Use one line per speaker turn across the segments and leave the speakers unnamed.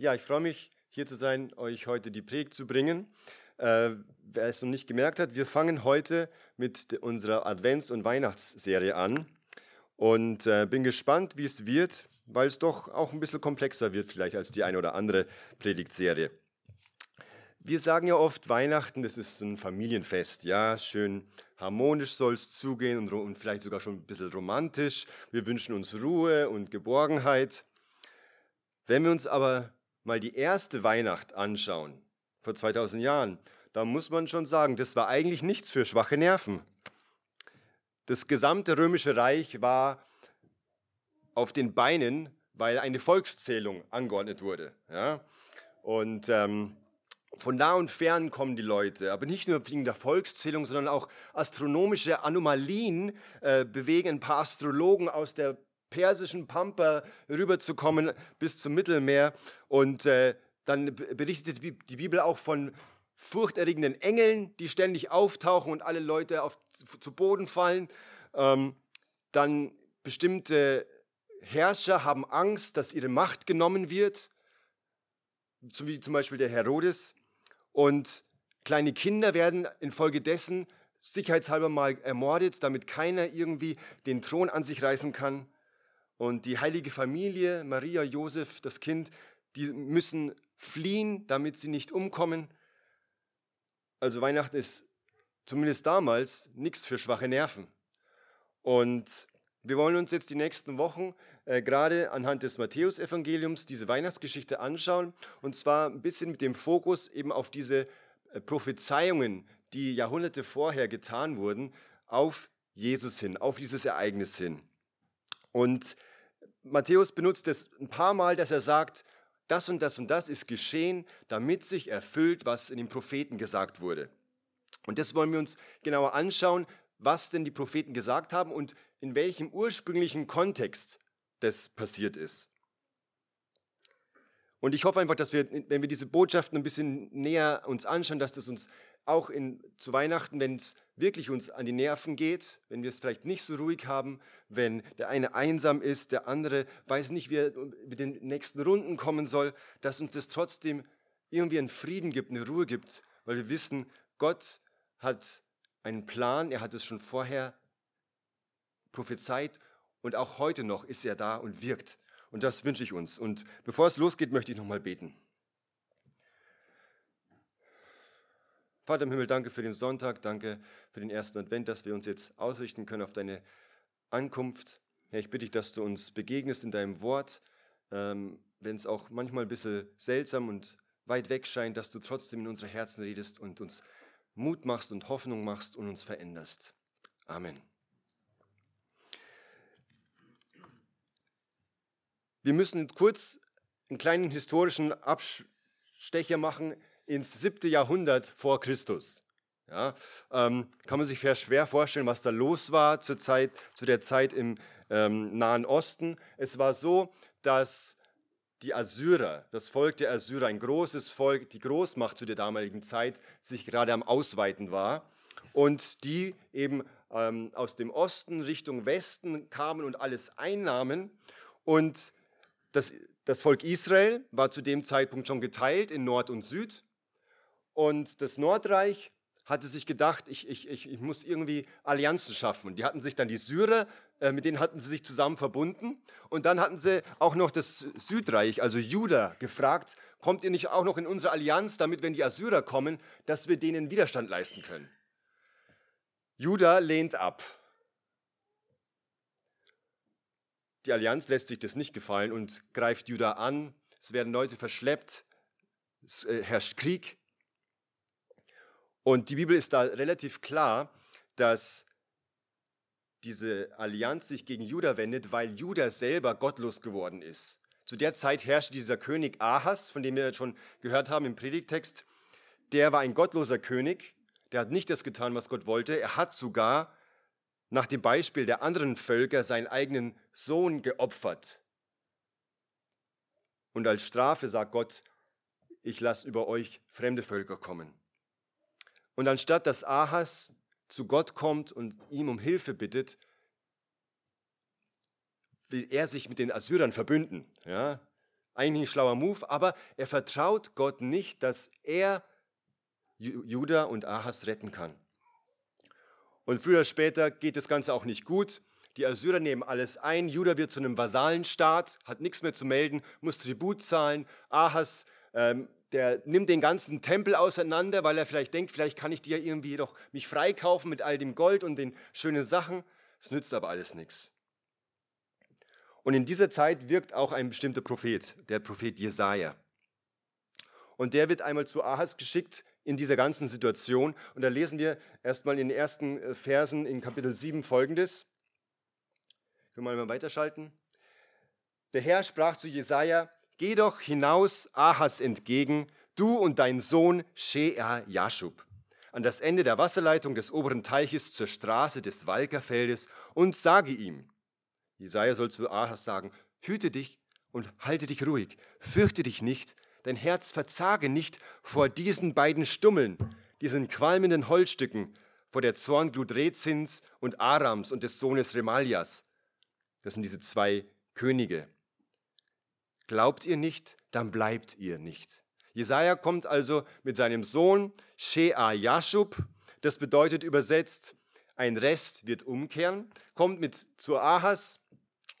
Ja, ich freue mich, hier zu sein, euch heute die Predigt zu bringen. Äh, wer es noch nicht gemerkt hat, wir fangen heute mit unserer Advents- und Weihnachtsserie an und äh, bin gespannt, wie es wird, weil es doch auch ein bisschen komplexer wird vielleicht als die eine oder andere Predigtserie. Wir sagen ja oft, Weihnachten, das ist ein Familienfest, ja, schön harmonisch soll es zugehen und, und vielleicht sogar schon ein bisschen romantisch. Wir wünschen uns Ruhe und Geborgenheit. Wenn wir uns aber mal die erste Weihnacht anschauen, vor 2000 Jahren, da muss man schon sagen, das war eigentlich nichts für schwache Nerven. Das gesamte römische Reich war auf den Beinen, weil eine Volkszählung angeordnet wurde. Ja? Und ähm, von nah und fern kommen die Leute, aber nicht nur wegen der Volkszählung, sondern auch astronomische Anomalien äh, bewegen ein paar Astrologen aus der persischen Pampa rüberzukommen bis zum Mittelmeer. Und äh, dann berichtet die Bibel auch von furchterregenden Engeln, die ständig auftauchen und alle Leute auf, zu Boden fallen. Ähm, dann bestimmte Herrscher haben Angst, dass ihre Macht genommen wird, wie zum Beispiel der Herodes. Und kleine Kinder werden infolgedessen sicherheitshalber mal ermordet, damit keiner irgendwie den Thron an sich reißen kann. Und die heilige Familie, Maria, Josef, das Kind, die müssen fliehen, damit sie nicht umkommen. Also Weihnachten ist zumindest damals nichts für schwache Nerven. Und wir wollen uns jetzt die nächsten Wochen äh, gerade anhand des Matthäusevangeliums diese Weihnachtsgeschichte anschauen. Und zwar ein bisschen mit dem Fokus eben auf diese äh, Prophezeiungen, die Jahrhunderte vorher getan wurden, auf Jesus hin, auf dieses Ereignis hin. Und Matthäus benutzt es ein paar Mal, dass er sagt, das und das und das ist geschehen, damit sich erfüllt, was in den Propheten gesagt wurde. Und das wollen wir uns genauer anschauen, was denn die Propheten gesagt haben und in welchem ursprünglichen Kontext das passiert ist. Und ich hoffe einfach, dass wir, wenn wir diese Botschaften ein bisschen näher uns anschauen, dass das uns auch in, zu Weihnachten, wenn es wirklich uns an die Nerven geht, wenn wir es vielleicht nicht so ruhig haben, wenn der eine einsam ist, der andere weiß nicht, wie er mit den nächsten Runden kommen soll, dass uns das trotzdem irgendwie einen Frieden gibt, eine Ruhe gibt, weil wir wissen, Gott hat einen Plan, er hat es schon vorher prophezeit und auch heute noch ist er da und wirkt. Und das wünsche ich uns. Und bevor es losgeht, möchte ich nochmal beten. Vater im Himmel, danke für den Sonntag, danke für den ersten Advent, dass wir uns jetzt ausrichten können auf deine Ankunft. Herr, ich bitte dich, dass du uns begegnest in deinem Wort, ähm, wenn es auch manchmal ein bisschen seltsam und weit weg scheint, dass du trotzdem in unsere Herzen redest und uns Mut machst und Hoffnung machst und uns veränderst. Amen. Wir müssen kurz einen kleinen historischen Abstecher machen ins siebte Jahrhundert vor Christus. Ja, ähm, kann man sich schwer vorstellen, was da los war zur Zeit, zu der Zeit im ähm, Nahen Osten. Es war so, dass die Assyrer, das Volk der Assyrer, ein großes Volk, die Großmacht zu der damaligen Zeit, sich gerade am Ausweiten war und die eben ähm, aus dem Osten Richtung Westen kamen und alles einnahmen. Und das, das Volk Israel war zu dem Zeitpunkt schon geteilt in Nord und Süd. Und das Nordreich hatte sich gedacht, ich, ich, ich, ich muss irgendwie Allianzen schaffen. Und die hatten sich dann die Syrer, äh, mit denen hatten sie sich zusammen verbunden. Und dann hatten sie auch noch das Südreich, also Juda, gefragt, kommt ihr nicht auch noch in unsere Allianz, damit, wenn die Assyrer kommen, dass wir denen Widerstand leisten können. Juda lehnt ab. Die Allianz lässt sich das nicht gefallen und greift Juda an. Es werden Leute verschleppt, es äh, herrscht Krieg. Und die Bibel ist da relativ klar, dass diese Allianz sich gegen Juda wendet, weil Juda selber gottlos geworden ist. Zu der Zeit herrschte dieser König Ahas, von dem wir schon gehört haben im Predigtext. Der war ein gottloser König, der hat nicht das getan, was Gott wollte. Er hat sogar nach dem Beispiel der anderen Völker seinen eigenen Sohn geopfert. Und als Strafe sagt Gott, ich lasse über euch fremde Völker kommen. Und anstatt dass Ahas zu Gott kommt und ihm um Hilfe bittet, will er sich mit den Assyrern verbünden. Ja? Eigentlich ein schlauer Move, aber er vertraut Gott nicht, dass er Juda und Ahas retten kann. Und früher oder später geht das Ganze auch nicht gut. Die Assyrer nehmen alles ein. Juda wird zu einem Vasallenstaat, hat nichts mehr zu melden, muss Tribut zahlen. Ahas, ähm, der nimmt den ganzen Tempel auseinander, weil er vielleicht denkt, vielleicht kann ich dir irgendwie doch mich freikaufen mit all dem Gold und den schönen Sachen. Es nützt aber alles nichts. Und in dieser Zeit wirkt auch ein bestimmter Prophet, der Prophet Jesaja. Und der wird einmal zu Ahas geschickt in dieser ganzen Situation. Und da lesen wir erstmal in den ersten äh, Versen in Kapitel 7 folgendes. Können wir mal weiterschalten? Der Herr sprach zu Jesaja: Geh doch hinaus Ahas entgegen, du und dein Sohn Shea Jashub, an das Ende der Wasserleitung des oberen Teiches zur Straße des Walkerfeldes und sage ihm, Jesaja soll zu Ahas sagen, hüte dich und halte dich ruhig, fürchte dich nicht, dein Herz verzage nicht vor diesen beiden Stummeln, diesen qualmenden Holzstücken, vor der Zornglut Rezins und Arams und des Sohnes Remalias. Das sind diese zwei Könige. Glaubt ihr nicht, dann bleibt ihr nicht. Jesaja kommt also mit seinem Sohn Shea Yashub, das bedeutet übersetzt, ein Rest wird umkehren, kommt mit zu Ahas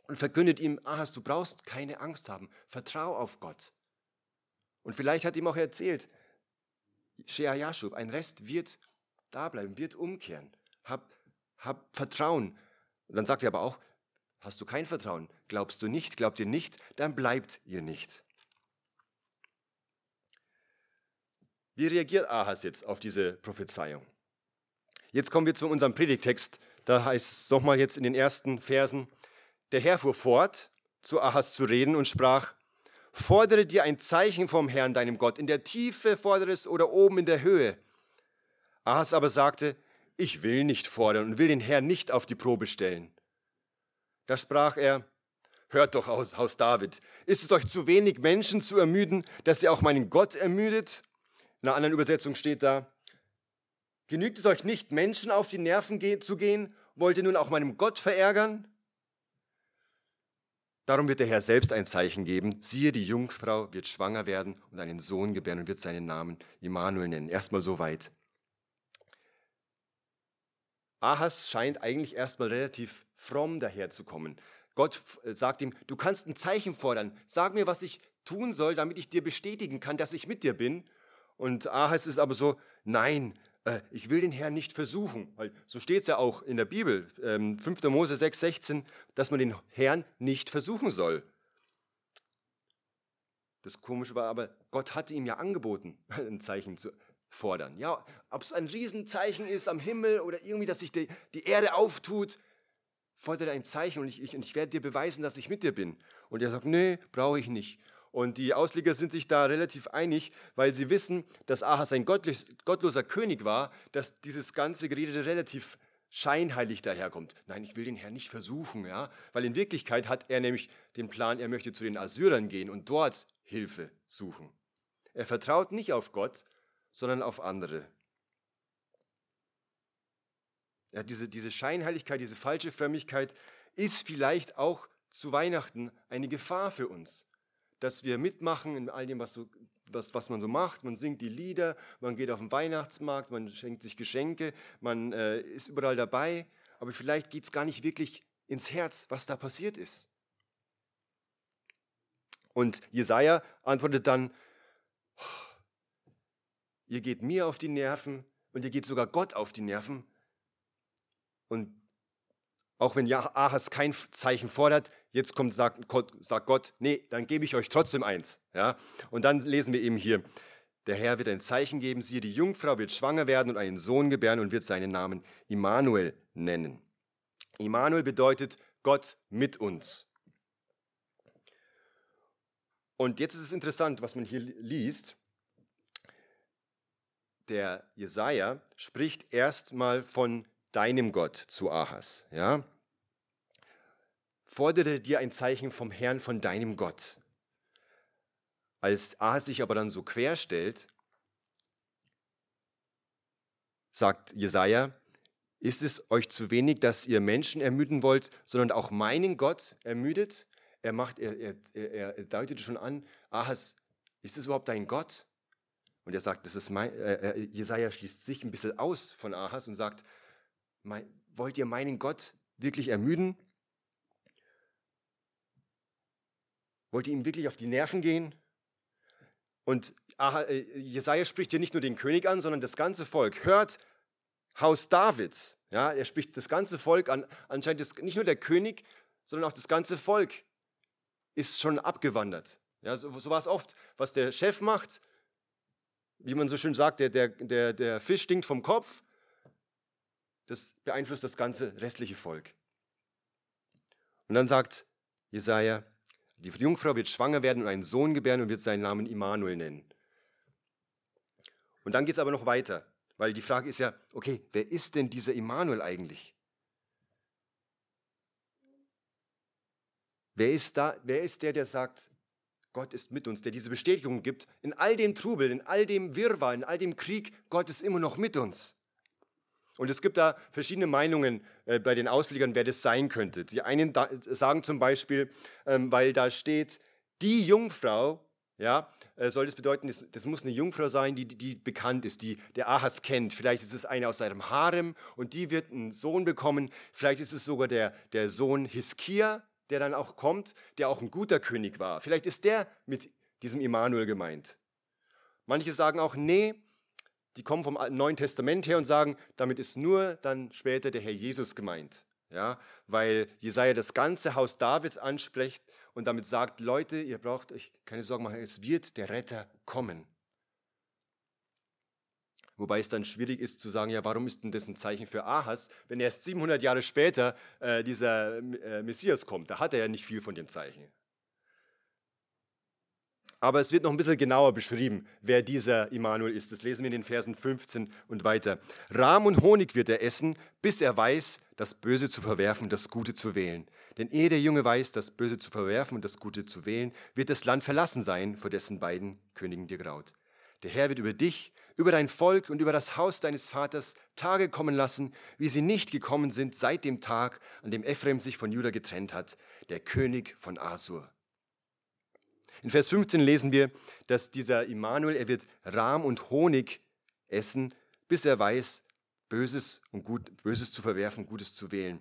und verkündet ihm, Ahas, du brauchst keine Angst haben, vertrau auf Gott. Und vielleicht hat ihm auch erzählt, Shea Yashub, ein Rest wird da bleiben, wird umkehren. Hab, hab Vertrauen. Und dann sagt er aber auch, hast du kein Vertrauen, glaubst du nicht, glaubt ihr nicht, dann bleibt ihr nicht. Wie reagiert Ahas jetzt auf diese Prophezeiung? Jetzt kommen wir zu unserem Predigtext. Da heißt es nochmal jetzt in den ersten Versen, der Herr fuhr fort, zu Ahas zu reden und sprach, fordere dir ein Zeichen vom Herrn, deinem Gott, in der Tiefe fordere es oder oben in der Höhe. Ahas aber sagte, ich will nicht fordern und will den Herrn nicht auf die Probe stellen. Da sprach er, hört doch aus, Haus David, ist es euch zu wenig Menschen zu ermüden, dass ihr auch meinen Gott ermüdet? In einer anderen Übersetzung steht da, genügt es euch nicht, Menschen auf die Nerven zu gehen, wollt ihr nun auch meinem Gott verärgern? Darum wird der Herr selbst ein Zeichen geben. Siehe, die Jungfrau wird schwanger werden und einen Sohn gebären und wird seinen Namen Immanuel nennen. Erstmal so weit. Ahas scheint eigentlich erstmal relativ fromm daherzukommen. Gott sagt ihm, du kannst ein Zeichen fordern. Sag mir, was ich tun soll, damit ich dir bestätigen kann, dass ich mit dir bin. Und Ahas ist aber so, nein, äh, ich will den Herrn nicht versuchen, weil so steht es ja auch in der Bibel, 5. Ähm, Mose 6, 16, dass man den Herrn nicht versuchen soll. Das Komische war aber, Gott hatte ihm ja angeboten, ein Zeichen zu fordern. Ja, ob es ein Riesenzeichen ist am Himmel oder irgendwie, dass sich die, die Erde auftut, fordere ein Zeichen und ich, ich, ich werde dir beweisen, dass ich mit dir bin. Und er sagt, nee, brauche ich nicht. Und die Ausleger sind sich da relativ einig, weil sie wissen, dass Ahas ein gottloser König war, dass dieses ganze Gerede relativ scheinheilig daherkommt. Nein, ich will den Herrn nicht versuchen, ja, weil in Wirklichkeit hat er nämlich den Plan, er möchte zu den Assyrern gehen und dort Hilfe suchen. Er vertraut nicht auf Gott, sondern auf andere. Ja, diese, diese Scheinheiligkeit, diese falsche Frömmigkeit ist vielleicht auch zu Weihnachten eine Gefahr für uns dass wir mitmachen in all dem, was, so, was, was man so macht. Man singt die Lieder, man geht auf den Weihnachtsmarkt, man schenkt sich Geschenke, man äh, ist überall dabei, aber vielleicht geht es gar nicht wirklich ins Herz, was da passiert ist. Und Jesaja antwortet dann: Ihr geht mir auf die Nerven und ihr geht sogar Gott auf die Nerven. Und auch wenn Ahas kein Zeichen fordert, jetzt kommt, sagt, sagt Gott, nee, dann gebe ich euch trotzdem eins. Ja? Und dann lesen wir eben hier, der Herr wird ein Zeichen geben, siehe, die Jungfrau wird schwanger werden und einen Sohn gebären und wird seinen Namen Immanuel nennen. Immanuel bedeutet Gott mit uns. Und jetzt ist es interessant, was man hier liest. Der Jesaja spricht erstmal von deinem Gott zu Ahas. Ja? Fordere dir ein Zeichen vom Herrn, von deinem Gott. Als Ahas sich aber dann so quer stellt, sagt Jesaja, ist es euch zu wenig, dass ihr Menschen ermüden wollt, sondern auch meinen Gott ermüdet? er, macht, er, er, er deutete schon an, Ahas, ist das überhaupt dein Gott? Und er sagt, das ist mein, äh, Jesaja schließt sich ein bisschen aus von Ahas und sagt, mein, wollt ihr meinen Gott wirklich ermüden? Wollt ihr ihm wirklich auf die Nerven gehen? Und äh, Jesaja spricht hier nicht nur den König an, sondern das ganze Volk. Hört, Haus Davids. Ja, er spricht das ganze Volk an. Anscheinend ist nicht nur der König, sondern auch das ganze Volk ist schon abgewandert. Ja, so, so war es oft. Was der Chef macht, wie man so schön sagt, der, der, der, der Fisch stinkt vom Kopf, das beeinflusst das ganze restliche Volk. Und dann sagt Jesaja, die Jungfrau wird schwanger werden und einen Sohn gebären und wird seinen Namen Immanuel nennen. Und dann geht es aber noch weiter, weil die Frage ist ja, okay, wer ist denn dieser Immanuel eigentlich? Wer ist, da, wer ist der, der sagt, Gott ist mit uns, der diese Bestätigung gibt, in all dem Trubel, in all dem Wirrwarr, in all dem Krieg, Gott ist immer noch mit uns. Und es gibt da verschiedene Meinungen äh, bei den Auslegern, wer das sein könnte. Die einen sagen zum Beispiel, ähm, weil da steht, die Jungfrau, ja, äh, soll das bedeuten, das, das, muss eine Jungfrau sein, die, die bekannt ist, die der Ahas kennt. Vielleicht ist es eine aus seinem Harem und die wird einen Sohn bekommen. Vielleicht ist es sogar der, der Sohn Hiskia, der dann auch kommt, der auch ein guter König war. Vielleicht ist der mit diesem Immanuel gemeint. Manche sagen auch, nee, die kommen vom Neuen Testament her und sagen, damit ist nur dann später der Herr Jesus gemeint. Ja, weil Jesaja das ganze Haus Davids anspricht und damit sagt, Leute, ihr braucht euch keine Sorgen machen, es wird der Retter kommen. Wobei es dann schwierig ist zu sagen, ja, warum ist denn das ein Zeichen für Ahas, wenn erst 700 Jahre später äh, dieser äh, Messias kommt? Da hat er ja nicht viel von dem Zeichen. Aber es wird noch ein bisschen genauer beschrieben, wer dieser Immanuel ist. Das lesen wir in den Versen 15 und weiter. Rahm und Honig wird er essen, bis er weiß, das Böse zu verwerfen und das Gute zu wählen. Denn ehe der Junge weiß, das Böse zu verwerfen und das Gute zu wählen, wird das Land verlassen sein, vor dessen beiden Königen dir graut. Der Herr wird über dich, über dein Volk und über das Haus deines Vaters Tage kommen lassen, wie sie nicht gekommen sind seit dem Tag, an dem Ephraim sich von Juda getrennt hat, der König von Asur. In Vers 15 lesen wir, dass dieser Immanuel, er wird Rahm und Honig essen, bis er weiß, Böses und Gut, Böses zu verwerfen, Gutes zu wählen.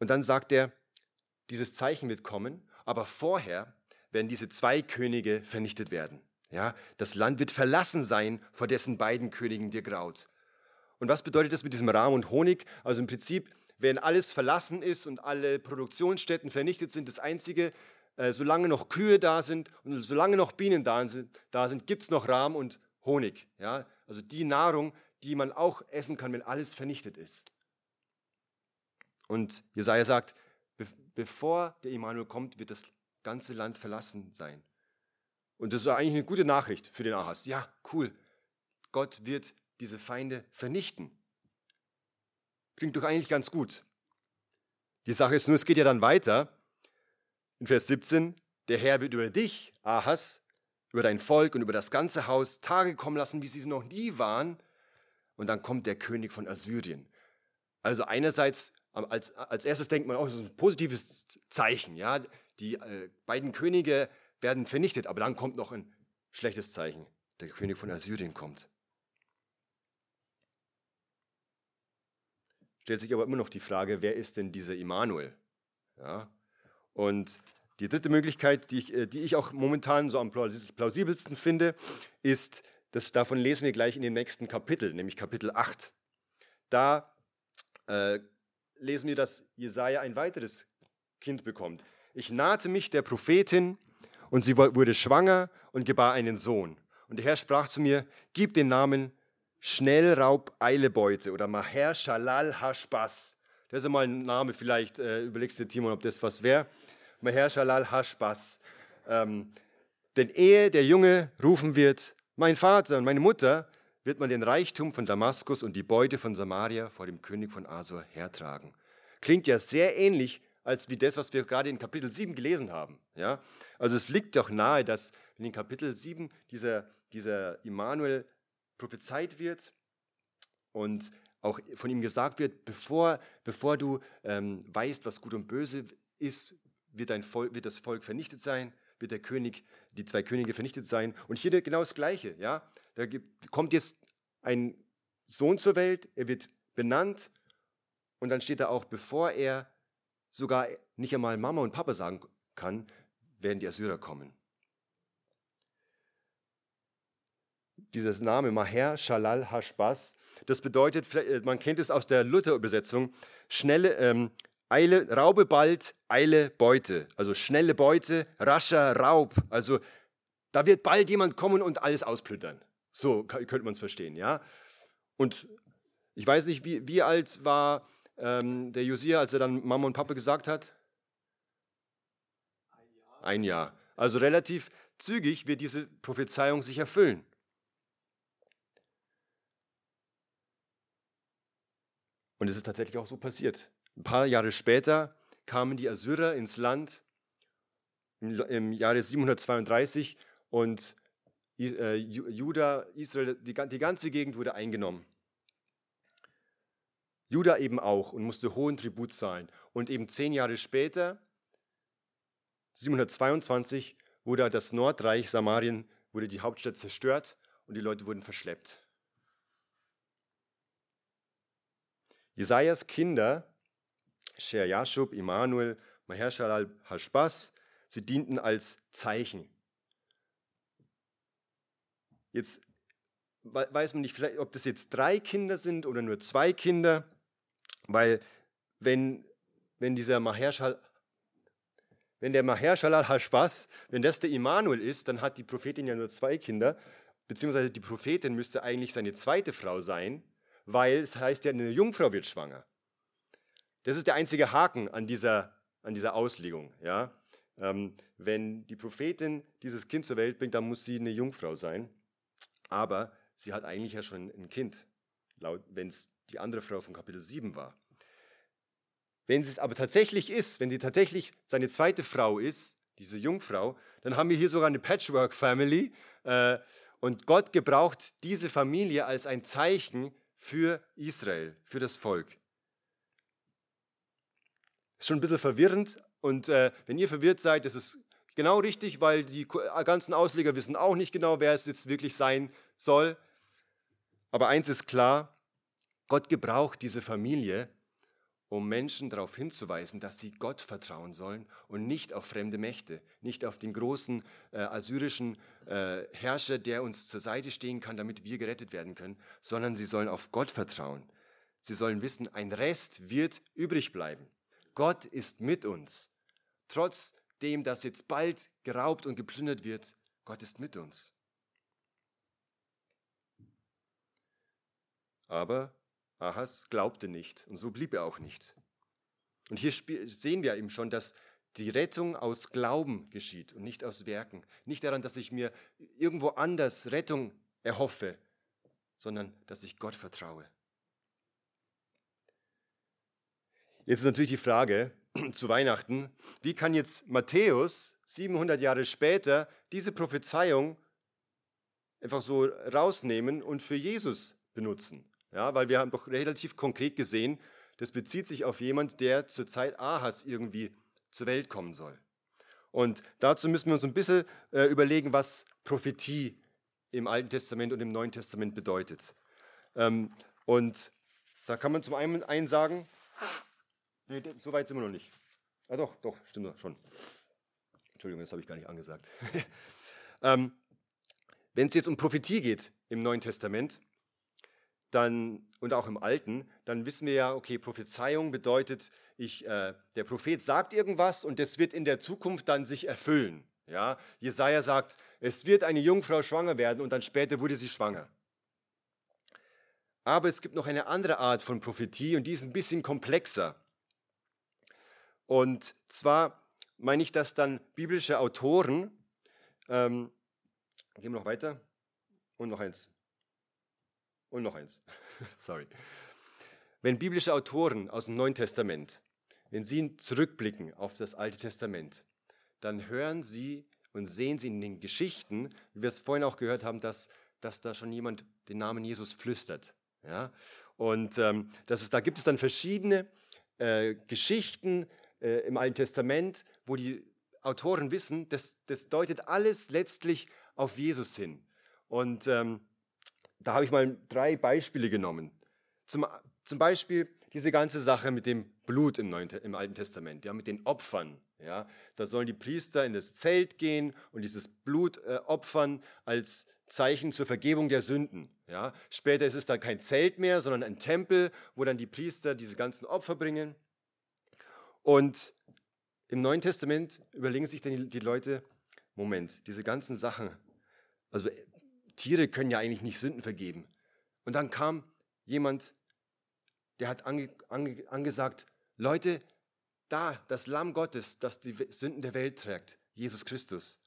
Und dann sagt er, dieses Zeichen wird kommen, aber vorher werden diese zwei Könige vernichtet werden. Ja, das Land wird verlassen sein, vor dessen beiden Königen dir graut. Und was bedeutet das mit diesem Rahm und Honig? Also im Prinzip wenn alles verlassen ist und alle Produktionsstätten vernichtet sind, das Einzige, äh, solange noch Kühe da sind und solange noch Bienen da sind, da sind gibt es noch Rahm und Honig. Ja? Also die Nahrung, die man auch essen kann, wenn alles vernichtet ist. Und Jesaja sagt, bevor der Immanuel kommt, wird das ganze Land verlassen sein. Und das ist eigentlich eine gute Nachricht für den Ahas. Ja, cool. Gott wird diese Feinde vernichten. Klingt doch eigentlich ganz gut. Die Sache ist nur, es geht ja dann weiter. In Vers 17, der Herr wird über dich, Ahas, über dein Volk und über das ganze Haus Tage kommen lassen, wie sie noch nie waren. Und dann kommt der König von Assyrien. Also einerseits, als, als erstes denkt man auch, das ist ein positives Zeichen. Ja? Die äh, beiden Könige werden vernichtet, aber dann kommt noch ein schlechtes Zeichen. Der König von Assyrien kommt. stellt sich aber immer noch die Frage, wer ist denn dieser Immanuel? Ja? Und die dritte Möglichkeit, die ich, äh, die ich auch momentan so am plausibelsten finde, ist, das, davon lesen wir gleich in dem nächsten Kapitel, nämlich Kapitel 8. Da äh, lesen wir, dass Jesaja ein weiteres Kind bekommt. Ich nahte mich der Prophetin und sie wurde schwanger und gebar einen Sohn. Und der Herr sprach zu mir, gib den Namen Schnellraub Eilebeute oder Maher Shalal Hashbas. Das ist mal ein Name, vielleicht äh, überlegst du, Timon, ob das was wäre. Maher Shalal Hashbas. Ähm, denn ehe der Junge rufen wird, mein Vater und meine Mutter, wird man den Reichtum von Damaskus und die Beute von Samaria vor dem König von Asur hertragen. Klingt ja sehr ähnlich als wie das, was wir gerade in Kapitel 7 gelesen haben. Ja? Also es liegt doch nahe, dass in Kapitel 7 dieser, dieser Immanuel prophezeit wird und auch von ihm gesagt wird, bevor, bevor du ähm, weißt, was gut und böse ist, wird, dein Volk, wird das Volk vernichtet sein, wird der König, die zwei Könige vernichtet sein. Und hier genau das Gleiche. Ja? Da gibt, kommt jetzt ein Sohn zur Welt, er wird benannt und dann steht da auch, bevor er sogar nicht einmal Mama und Papa sagen kann, werden die Assyrer kommen. Dieses Name Maher Shalal Hashbaz, das bedeutet, äh, man kennt es aus der Luther-Übersetzung, schnelle, ähm, Eile, Raube bald, Eile Beute. Also schnelle Beute, rascher Raub. Also da wird bald jemand kommen und alles ausplündern. So könnte man es verstehen, ja. Und ich weiß nicht, wie, wie alt war ähm, der Josia, als er dann Mama und Papa gesagt hat? Ein Jahr. Also relativ zügig wird diese Prophezeiung sich erfüllen. Und es ist tatsächlich auch so passiert. Ein paar Jahre später kamen die Assyrer ins Land im Jahre 732 und äh, Juda, Israel, die ganze Gegend wurde eingenommen. Juda eben auch und musste hohen Tribut zahlen. Und eben zehn Jahre später, 722, wurde das Nordreich Samarien, wurde die Hauptstadt zerstört und die Leute wurden verschleppt. Jesajas Kinder Sher Yashub, Immanuel, Mahershalal Hashbaz, sie dienten als Zeichen. Jetzt weiß man nicht, ob das jetzt drei Kinder sind oder nur zwei Kinder, weil wenn, wenn dieser Mahershal, wenn der Mahershalal Hashbaz, wenn das der Immanuel ist, dann hat die Prophetin ja nur zwei Kinder, beziehungsweise die Prophetin müsste eigentlich seine zweite Frau sein, weil es heißt ja, eine Jungfrau wird schwanger. Das ist der einzige Haken an dieser, an dieser Auslegung. Ja? Ähm, wenn die Prophetin dieses Kind zur Welt bringt, dann muss sie eine Jungfrau sein. Aber sie hat eigentlich ja schon ein Kind, wenn es die andere Frau von Kapitel 7 war. Wenn es aber tatsächlich ist, wenn sie tatsächlich seine zweite Frau ist, diese Jungfrau, dann haben wir hier sogar eine Patchwork-Family. Äh, und Gott gebraucht diese Familie als ein Zeichen für Israel, für das Volk. Ist schon ein bisschen verwirrend und äh, wenn ihr verwirrt seid, das ist genau richtig, weil die ganzen Ausleger wissen auch nicht genau, wer es jetzt wirklich sein soll. Aber eins ist klar, Gott gebraucht diese Familie, um Menschen darauf hinzuweisen, dass sie Gott vertrauen sollen und nicht auf fremde Mächte, nicht auf den großen äh, assyrischen äh, Herrscher, der uns zur Seite stehen kann, damit wir gerettet werden können, sondern sie sollen auf Gott vertrauen. Sie sollen wissen, ein Rest wird übrig bleiben. Gott ist mit uns. Trotzdem, dass jetzt bald geraubt und geplündert wird, Gott ist mit uns. Aber Ahas glaubte nicht und so blieb er auch nicht. Und hier sehen wir eben schon, dass die Rettung aus Glauben geschieht und nicht aus Werken. Nicht daran, dass ich mir irgendwo anders Rettung erhoffe, sondern dass ich Gott vertraue. Jetzt ist natürlich die Frage zu Weihnachten, wie kann jetzt Matthäus 700 Jahre später diese Prophezeiung einfach so rausnehmen und für Jesus benutzen? Ja, weil wir haben doch relativ konkret gesehen, das bezieht sich auf jemand, der zur Zeit Ahas irgendwie zur Welt kommen soll. Und dazu müssen wir uns ein bisschen äh, überlegen, was Prophetie im Alten Testament und im Neuen Testament bedeutet. Ähm, und da kann man zum einen sagen, Nee, so weit sind wir noch nicht. Ah doch, doch, stimmt schon. Entschuldigung, das habe ich gar nicht angesagt. ähm, Wenn es jetzt um Prophetie geht im Neuen Testament dann, und auch im Alten, dann wissen wir ja, okay, Prophezeiung bedeutet, ich, äh, der Prophet sagt irgendwas und das wird in der Zukunft dann sich erfüllen. Ja? Jesaja sagt, es wird eine Jungfrau schwanger werden und dann später wurde sie schwanger. Aber es gibt noch eine andere Art von Prophetie und die ist ein bisschen komplexer. Und zwar meine ich, dass dann biblische Autoren, ähm, gehen wir noch weiter, und noch eins, und noch eins, sorry. Wenn biblische Autoren aus dem Neuen Testament, wenn sie zurückblicken auf das Alte Testament, dann hören sie und sehen sie in den Geschichten, wie wir es vorhin auch gehört haben, dass, dass da schon jemand den Namen Jesus flüstert. Ja? Und ähm, das ist, da gibt es dann verschiedene äh, Geschichten äh, im Alten Testament, wo die Autoren wissen, das, das deutet alles letztlich auf Jesus hin. Und ähm, da habe ich mal drei Beispiele genommen. Zum, zum Beispiel diese ganze Sache mit dem Blut im, Neuen, im Alten Testament, ja, mit den Opfern. Ja. Da sollen die Priester in das Zelt gehen und dieses Blut äh, opfern als Zeichen zur Vergebung der Sünden. Ja. Später ist es dann kein Zelt mehr, sondern ein Tempel, wo dann die Priester diese ganzen Opfer bringen. Und im Neuen Testament überlegen sich dann die Leute, Moment, diese ganzen Sachen, also Tiere können ja eigentlich nicht Sünden vergeben. Und dann kam jemand, der hat ange, ange, angesagt, Leute, da, das Lamm Gottes, das die Sünden der Welt trägt, Jesus Christus.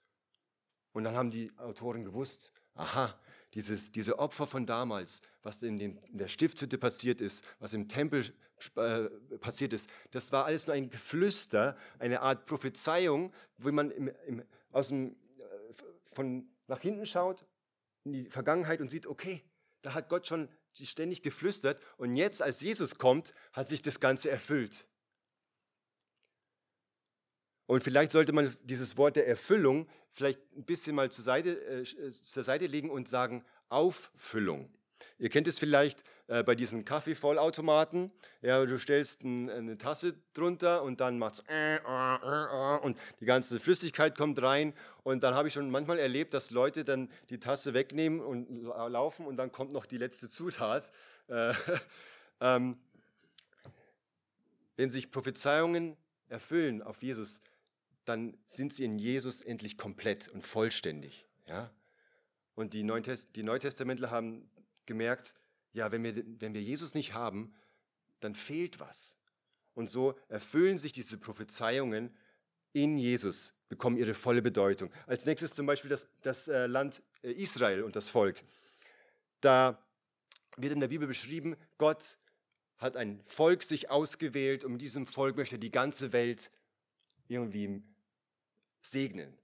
Und dann haben die Autoren gewusst, aha, dieses, diese Opfer von damals, was in, den, in der Stiftshütte passiert ist, was im Tempel äh, passiert ist, das war alles nur ein Geflüster, eine Art Prophezeiung, wo man im, im, aus dem, äh, von nach hinten schaut in die Vergangenheit und sieht, okay, da hat Gott schon ständig geflüstert und jetzt, als Jesus kommt, hat sich das Ganze erfüllt. Und vielleicht sollte man dieses Wort der Erfüllung vielleicht ein bisschen mal zur Seite, äh, zur Seite legen und sagen Auffüllung. Ihr kennt es vielleicht äh, bei diesen Kaffeevollautomaten. Ja, du stellst ein, eine Tasse drunter und dann macht es äh, äh, äh, und die ganze Flüssigkeit kommt rein. Und dann habe ich schon manchmal erlebt, dass Leute dann die Tasse wegnehmen und laufen und dann kommt noch die letzte Zutat. Äh, ähm, wenn sich Prophezeiungen erfüllen auf Jesus, dann sind sie in Jesus endlich komplett und vollständig. Ja? Und die Neutestamentler haben gemerkt, ja, wenn wir, wenn wir Jesus nicht haben, dann fehlt was. Und so erfüllen sich diese Prophezeiungen in Jesus, bekommen ihre volle Bedeutung. Als nächstes zum Beispiel das, das äh, Land äh, Israel und das Volk. Da wird in der Bibel beschrieben, Gott hat ein Volk sich ausgewählt und diesem Volk möchte die ganze Welt irgendwie segnen.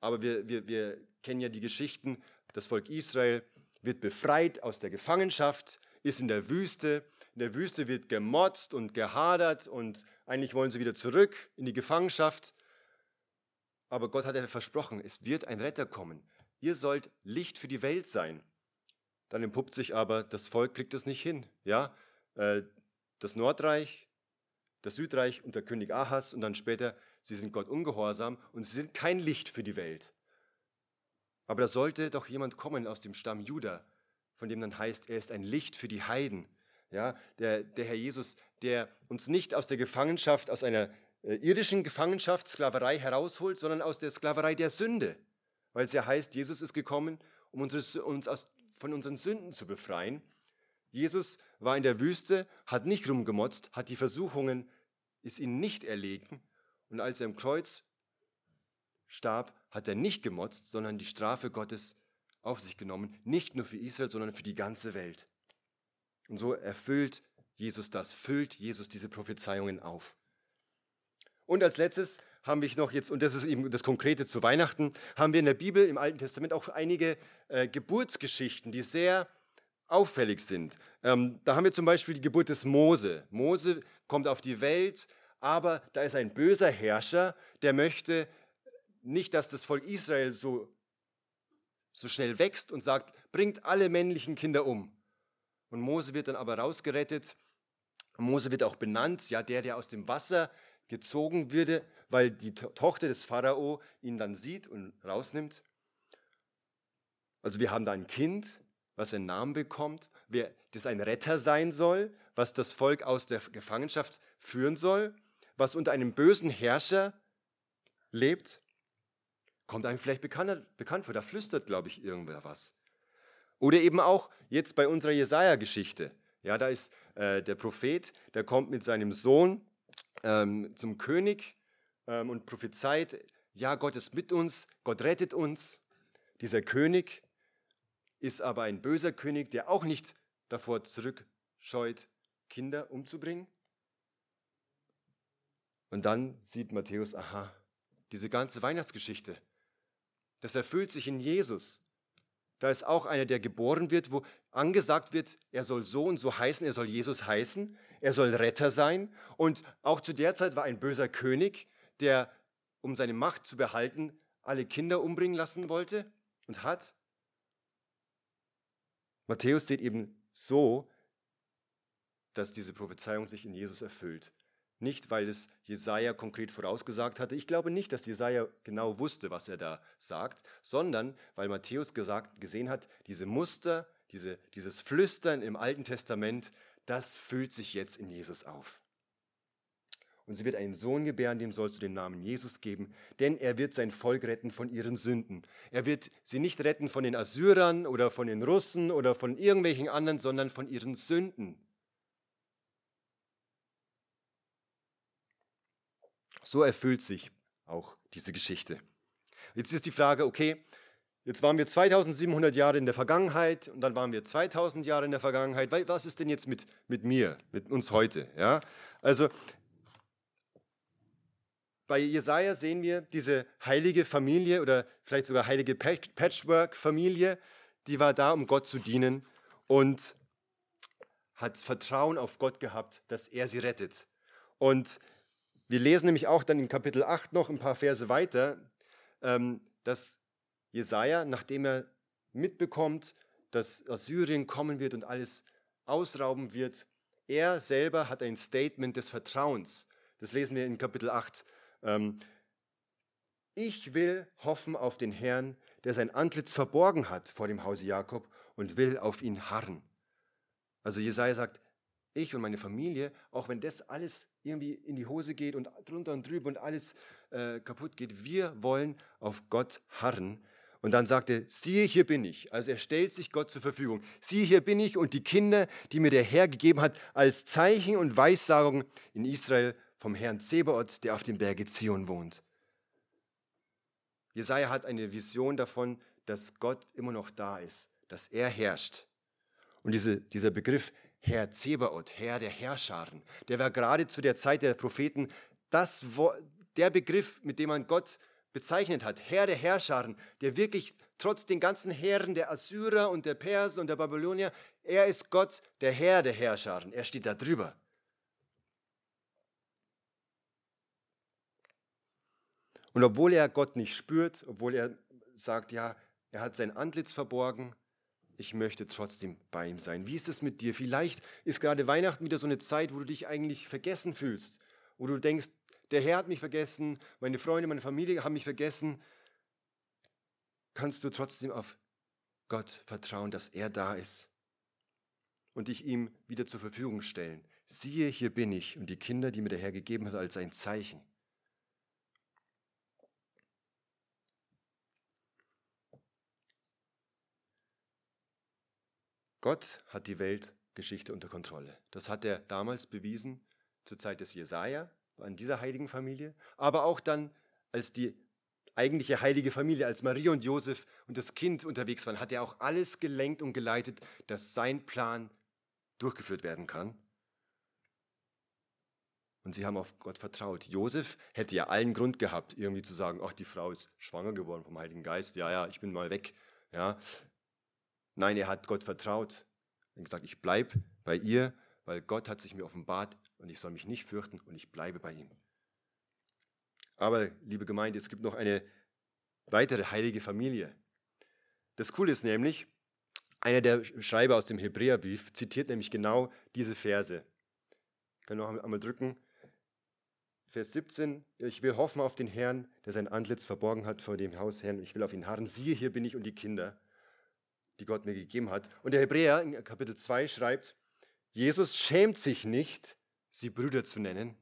Aber wir, wir, wir kennen ja die Geschichten, das Volk Israel wird befreit aus der Gefangenschaft, ist in der Wüste. In der Wüste wird gemotzt und gehadert und eigentlich wollen sie wieder zurück in die Gefangenschaft. Aber Gott hat ja versprochen, es wird ein Retter kommen. Ihr sollt Licht für die Welt sein. Dann entpuppt sich aber, das Volk kriegt es nicht hin. Ja, äh, das Nordreich, das Südreich unter König Ahas und dann später, sie sind Gott ungehorsam und sie sind kein Licht für die Welt. Aber da sollte doch jemand kommen aus dem Stamm Juda, von dem dann heißt, er ist ein Licht für die Heiden. Ja, der, der Herr Jesus, der uns nicht aus der Gefangenschaft, aus einer äh, irdischen Gefangenschaft, Sklaverei herausholt, sondern aus der Sklaverei der Sünde. Weil es ja heißt, Jesus ist gekommen, um uns, uns aus, von unseren Sünden zu befreien. Jesus war in der Wüste, hat nicht rumgemotzt, hat die Versuchungen, ist ihnen nicht erlegen. Und als er im Kreuz starb, hat er nicht gemotzt, sondern die Strafe Gottes auf sich genommen, nicht nur für Israel, sondern für die ganze Welt. Und so erfüllt Jesus das, füllt Jesus diese Prophezeiungen auf. Und als letztes haben wir noch jetzt, und das ist eben das Konkrete zu Weihnachten, haben wir in der Bibel im Alten Testament auch einige äh, Geburtsgeschichten, die sehr auffällig sind. Ähm, da haben wir zum Beispiel die Geburt des Mose. Mose kommt auf die Welt, aber da ist ein böser Herrscher, der möchte nicht, dass das Volk Israel so, so schnell wächst und sagt, bringt alle männlichen Kinder um. Und Mose wird dann aber rausgerettet. Mose wird auch benannt, ja, der, der aus dem Wasser gezogen würde, weil die Tochter des Pharao ihn dann sieht und rausnimmt. Also wir haben da ein Kind, was einen Namen bekommt, das ein Retter sein soll, was das Volk aus der Gefangenschaft führen soll, was unter einem bösen Herrscher lebt. Kommt einem vielleicht bekannt, bekannt vor, da flüstert, glaube ich, irgendwer was. Oder eben auch jetzt bei unserer Jesaja-Geschichte. Ja, da ist äh, der Prophet, der kommt mit seinem Sohn ähm, zum König ähm, und prophezeit, ja, Gott ist mit uns, Gott rettet uns. Dieser König ist aber ein böser König, der auch nicht davor zurückscheut, Kinder umzubringen. Und dann sieht Matthäus, aha, diese ganze Weihnachtsgeschichte, das erfüllt sich in Jesus. Da ist auch einer, der geboren wird, wo angesagt wird, er soll so und so heißen, er soll Jesus heißen, er soll Retter sein. Und auch zu der Zeit war ein böser König, der, um seine Macht zu behalten, alle Kinder umbringen lassen wollte und hat. Matthäus sieht eben so, dass diese Prophezeiung sich in Jesus erfüllt. Nicht, weil es Jesaja konkret vorausgesagt hatte. Ich glaube nicht, dass Jesaja genau wusste, was er da sagt, sondern weil Matthäus gesagt, gesehen hat, diese Muster, diese, dieses Flüstern im Alten Testament, das füllt sich jetzt in Jesus auf. Und sie wird einen Sohn gebären, dem sollst du den Namen Jesus geben, denn er wird sein Volk retten von ihren Sünden. Er wird sie nicht retten von den Assyrern oder von den Russen oder von irgendwelchen anderen, sondern von ihren Sünden. So erfüllt sich auch diese Geschichte. Jetzt ist die Frage, okay, jetzt waren wir 2700 Jahre in der Vergangenheit und dann waren wir 2000 Jahre in der Vergangenheit. Was ist denn jetzt mit, mit mir, mit uns heute? Ja? Also bei Jesaja sehen wir diese heilige Familie oder vielleicht sogar heilige Patchwork-Familie, die war da, um Gott zu dienen und hat Vertrauen auf Gott gehabt, dass er sie rettet. Und wir lesen nämlich auch dann in Kapitel 8 noch ein paar Verse weiter, ähm, dass Jesaja, nachdem er mitbekommt, dass Assyrien kommen wird und alles ausrauben wird, er selber hat ein Statement des Vertrauens. Das lesen wir in Kapitel 8. Ähm, ich will hoffen auf den Herrn, der sein Antlitz verborgen hat vor dem Hause Jakob und will auf ihn harren. Also Jesaja sagt, ich und meine Familie, auch wenn das alles irgendwie in die Hose geht und drunter und drüber und alles äh, kaputt geht, wir wollen auf Gott harren. Und dann sagt er, siehe, hier bin ich. Also er stellt sich Gott zur Verfügung. Siehe, hier bin ich und die Kinder, die mir der Herr gegeben hat, als Zeichen und Weissagung in Israel vom Herrn Zebaoth, der auf dem Berge Zion wohnt. Jesaja hat eine Vision davon, dass Gott immer noch da ist, dass er herrscht. Und diese, dieser Begriff Herr Zebaoth, Herr der Herrscharen. Der war gerade zu der Zeit der Propheten das, der Begriff, mit dem man Gott bezeichnet hat. Herr der Herrscharen, der wirklich trotz den ganzen Herren der Assyrer und der Perser und der Babylonier, er ist Gott, der Herr der Herrscharen. Er steht da drüber. Und obwohl er Gott nicht spürt, obwohl er sagt, ja, er hat sein Antlitz verborgen, ich möchte trotzdem bei ihm sein. Wie ist es mit dir? Vielleicht ist gerade Weihnachten wieder so eine Zeit, wo du dich eigentlich vergessen fühlst, wo du denkst, der Herr hat mich vergessen, meine Freunde, meine Familie haben mich vergessen. Kannst du trotzdem auf Gott vertrauen, dass er da ist und dich ihm wieder zur Verfügung stellen. Siehe, hier bin ich und die Kinder, die mir der Herr gegeben hat, als ein Zeichen. Gott hat die Weltgeschichte unter Kontrolle. Das hat er damals bewiesen zur Zeit des Jesaja, an dieser heiligen Familie, aber auch dann, als die eigentliche heilige Familie, als Maria und Josef und das Kind unterwegs waren, hat er auch alles gelenkt und geleitet, dass sein Plan durchgeführt werden kann. Und sie haben auf Gott vertraut. Josef hätte ja allen Grund gehabt, irgendwie zu sagen, ach, die Frau ist schwanger geworden vom Heiligen Geist, ja, ja, ich bin mal weg. Ja, Nein, er hat Gott vertraut und gesagt, ich bleibe bei ihr, weil Gott hat sich mir offenbart und ich soll mich nicht fürchten und ich bleibe bei ihm. Aber, liebe Gemeinde, es gibt noch eine weitere heilige Familie. Das Coole ist nämlich, einer der Schreiber aus dem Hebräerbrief zitiert nämlich genau diese Verse. Ich kann noch einmal drücken. Vers 17, ich will hoffen auf den Herrn, der sein Antlitz verborgen hat vor dem Hausherrn. Ich will auf ihn harren. Siehe, hier bin ich und die Kinder die Gott mir gegeben hat. Und der Hebräer in Kapitel 2 schreibt, Jesus schämt sich nicht, sie Brüder zu nennen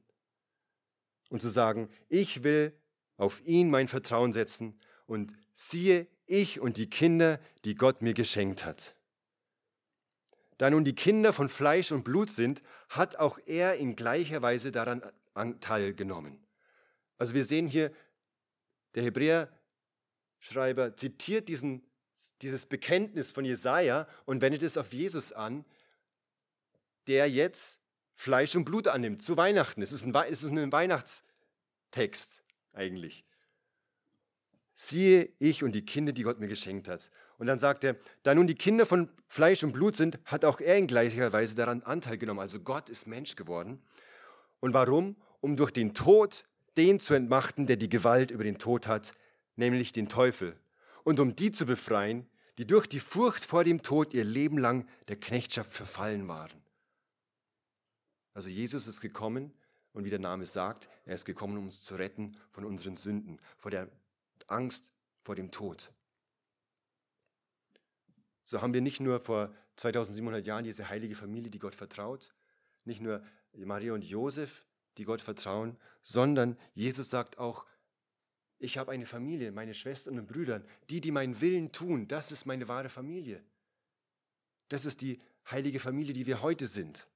und zu sagen, ich will auf ihn mein Vertrauen setzen und siehe ich und die Kinder, die Gott mir geschenkt hat. Da nun die Kinder von Fleisch und Blut sind, hat auch er in gleicher Weise daran teilgenommen. Also wir sehen hier, der Hebräer-Schreiber zitiert diesen dieses Bekenntnis von Jesaja und wendet es auf Jesus an, der jetzt Fleisch und Blut annimmt zu Weihnachten. Es ist ein, es ist ein Weihnachtstext eigentlich. siehe ich und die Kinder, die Gott mir geschenkt hat. Und dann sagt er, da nun die Kinder von Fleisch und Blut sind, hat auch er in gleicher Weise daran Anteil genommen. Also Gott ist Mensch geworden. Und warum? Um durch den Tod den zu entmachten, der die Gewalt über den Tod hat, nämlich den Teufel. Und um die zu befreien, die durch die Furcht vor dem Tod ihr Leben lang der Knechtschaft verfallen waren. Also Jesus ist gekommen und wie der Name sagt, er ist gekommen, um uns zu retten von unseren Sünden, vor der Angst vor dem Tod. So haben wir nicht nur vor 2700 Jahren diese heilige Familie, die Gott vertraut, nicht nur Maria und Josef, die Gott vertrauen, sondern Jesus sagt auch, ich habe eine Familie, meine Schwestern und Brüder, die, die meinen Willen tun, das ist meine wahre Familie. Das ist die heilige Familie, die wir heute sind.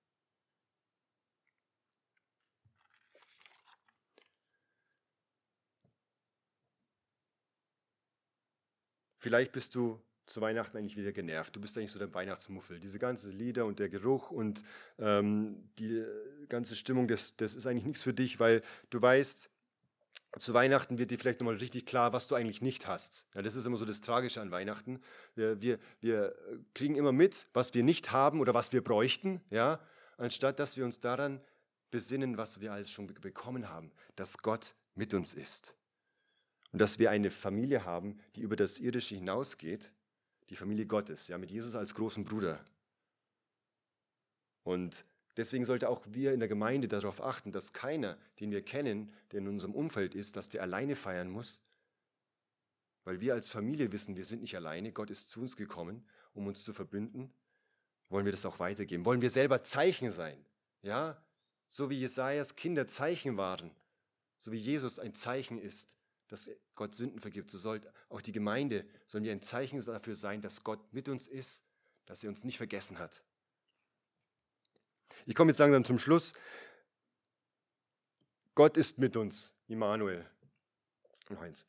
Vielleicht bist du zu Weihnachten eigentlich wieder genervt. Du bist eigentlich so der Weihnachtsmuffel. Diese ganzen Lieder und der Geruch und ähm, die ganze Stimmung, das, das ist eigentlich nichts für dich, weil du weißt, zu Weihnachten wird dir vielleicht nochmal richtig klar, was du eigentlich nicht hast. Ja, das ist immer so das Tragische an Weihnachten. Wir, wir, wir kriegen immer mit, was wir nicht haben oder was wir bräuchten, ja, anstatt dass wir uns daran besinnen, was wir alles schon bekommen haben, dass Gott mit uns ist. Und dass wir eine Familie haben, die über das Irdische hinausgeht, die Familie Gottes, ja, mit Jesus als großen Bruder. Und deswegen sollte auch wir in der Gemeinde darauf achten, dass keiner, den wir kennen, der in unserem Umfeld ist, dass der alleine feiern muss, weil wir als Familie wissen, wir sind nicht alleine, Gott ist zu uns gekommen, um uns zu verbünden, wollen wir das auch weitergeben. Wollen wir selber Zeichen sein, ja, so wie Jesajas Kinder Zeichen waren, so wie Jesus ein Zeichen ist dass Gott Sünden vergibt, so soll auch die Gemeinde, sollen wir ein Zeichen dafür sein, dass Gott mit uns ist, dass er uns nicht vergessen hat. Ich komme jetzt langsam zum Schluss. Gott ist mit uns, Immanuel. Noch eins.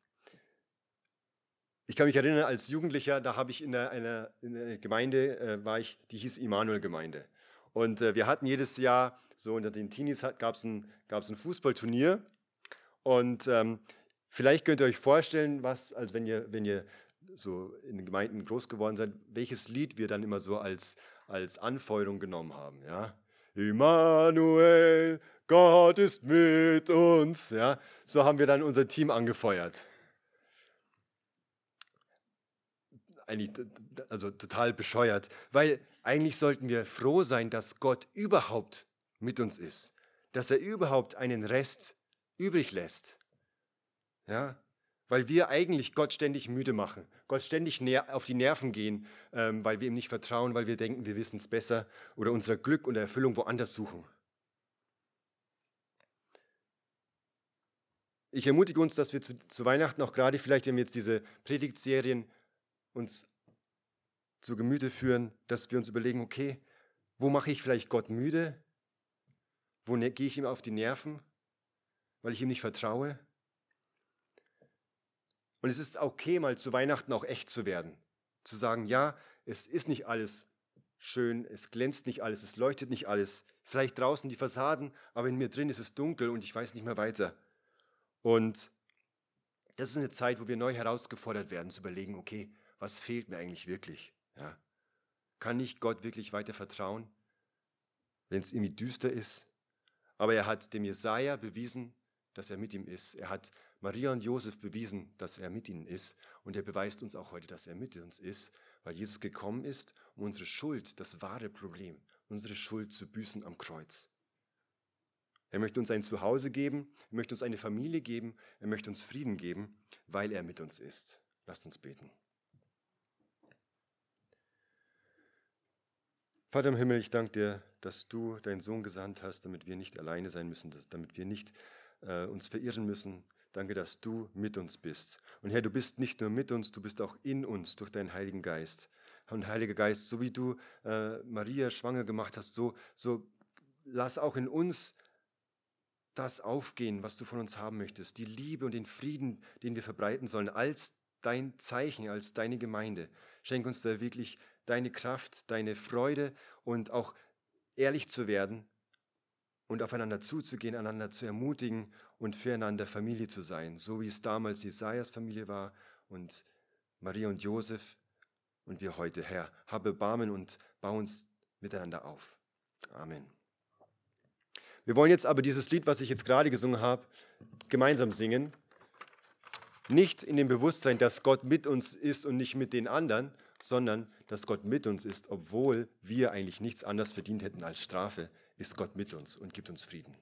Ich kann mich erinnern, als Jugendlicher, da habe ich in einer, einer, in einer Gemeinde, äh, war ich, die hieß Immanuel-Gemeinde. Und äh, wir hatten jedes Jahr, so unter den Teenies gab es ein, gab's ein Fußballturnier. Und ähm, Vielleicht könnt ihr euch vorstellen, was, als wenn ihr, wenn ihr so in den Gemeinden groß geworden seid, welches Lied wir dann immer so als, als Anfeuerung genommen haben. Ja? Immanuel, Gott ist mit uns. Ja? So haben wir dann unser Team angefeuert. Eigentlich, also total bescheuert, weil eigentlich sollten wir froh sein, dass Gott überhaupt mit uns ist, dass er überhaupt einen Rest übrig lässt. Ja? Weil wir eigentlich Gott ständig müde machen, Gott ständig auf die Nerven gehen, ähm, weil wir ihm nicht vertrauen, weil wir denken, wir wissen es besser oder unser Glück und Erfüllung woanders suchen. Ich ermutige uns, dass wir zu, zu Weihnachten auch gerade vielleicht, wenn wir jetzt diese Predigtserien uns zu Gemüte führen, dass wir uns überlegen, okay, wo mache ich vielleicht Gott müde? Wo ne-, gehe ich ihm auf die Nerven, weil ich ihm nicht vertraue? Und es ist okay, mal zu Weihnachten auch echt zu werden. Zu sagen, ja, es ist nicht alles schön, es glänzt nicht alles, es leuchtet nicht alles. Vielleicht draußen die Fassaden, aber in mir drin ist es dunkel und ich weiß nicht mehr weiter. Und das ist eine Zeit, wo wir neu herausgefordert werden, zu überlegen, okay, was fehlt mir eigentlich wirklich? Ja. Kann ich Gott wirklich weiter vertrauen, wenn es irgendwie düster ist? Aber er hat dem Jesaja bewiesen, dass er mit ihm ist. Er hat Maria und Josef bewiesen, dass er mit ihnen ist und er beweist uns auch heute, dass er mit uns ist, weil Jesus gekommen ist, um unsere Schuld, das wahre Problem, unsere Schuld zu büßen am Kreuz. Er möchte uns ein Zuhause geben, er möchte uns eine Familie geben, er möchte uns Frieden geben, weil er mit uns ist. Lasst uns beten. Vater im Himmel, ich danke dir, dass du deinen Sohn gesandt hast, damit wir nicht alleine sein müssen, damit wir nicht äh, uns verirren müssen, Danke, dass du mit uns bist. Und Herr, du bist nicht nur mit uns, du bist auch in uns durch deinen Heiligen Geist. Und Heiliger Geist, so wie du äh, Maria schwanger gemacht hast, so, so lass auch in uns das aufgehen, was du von uns haben möchtest. Die Liebe und den Frieden, den wir verbreiten sollen, als dein Zeichen, als deine Gemeinde. Schenk uns da wirklich deine Kraft, deine Freude und auch ehrlich zu werden und aufeinander zuzugehen, einander zu ermutigen und füreinander Familie zu sein, so wie es damals Jesajas Familie war und Maria und Josef und wir heute. Herr, habe Barmen und bau uns miteinander auf. Amen. Wir wollen jetzt aber dieses Lied, was ich jetzt gerade gesungen habe, gemeinsam singen. Nicht in dem Bewusstsein, dass Gott mit uns ist und nicht mit den anderen, sondern dass Gott mit uns ist, obwohl wir eigentlich nichts anderes verdient hätten als Strafe, ist Gott mit uns und gibt uns Frieden.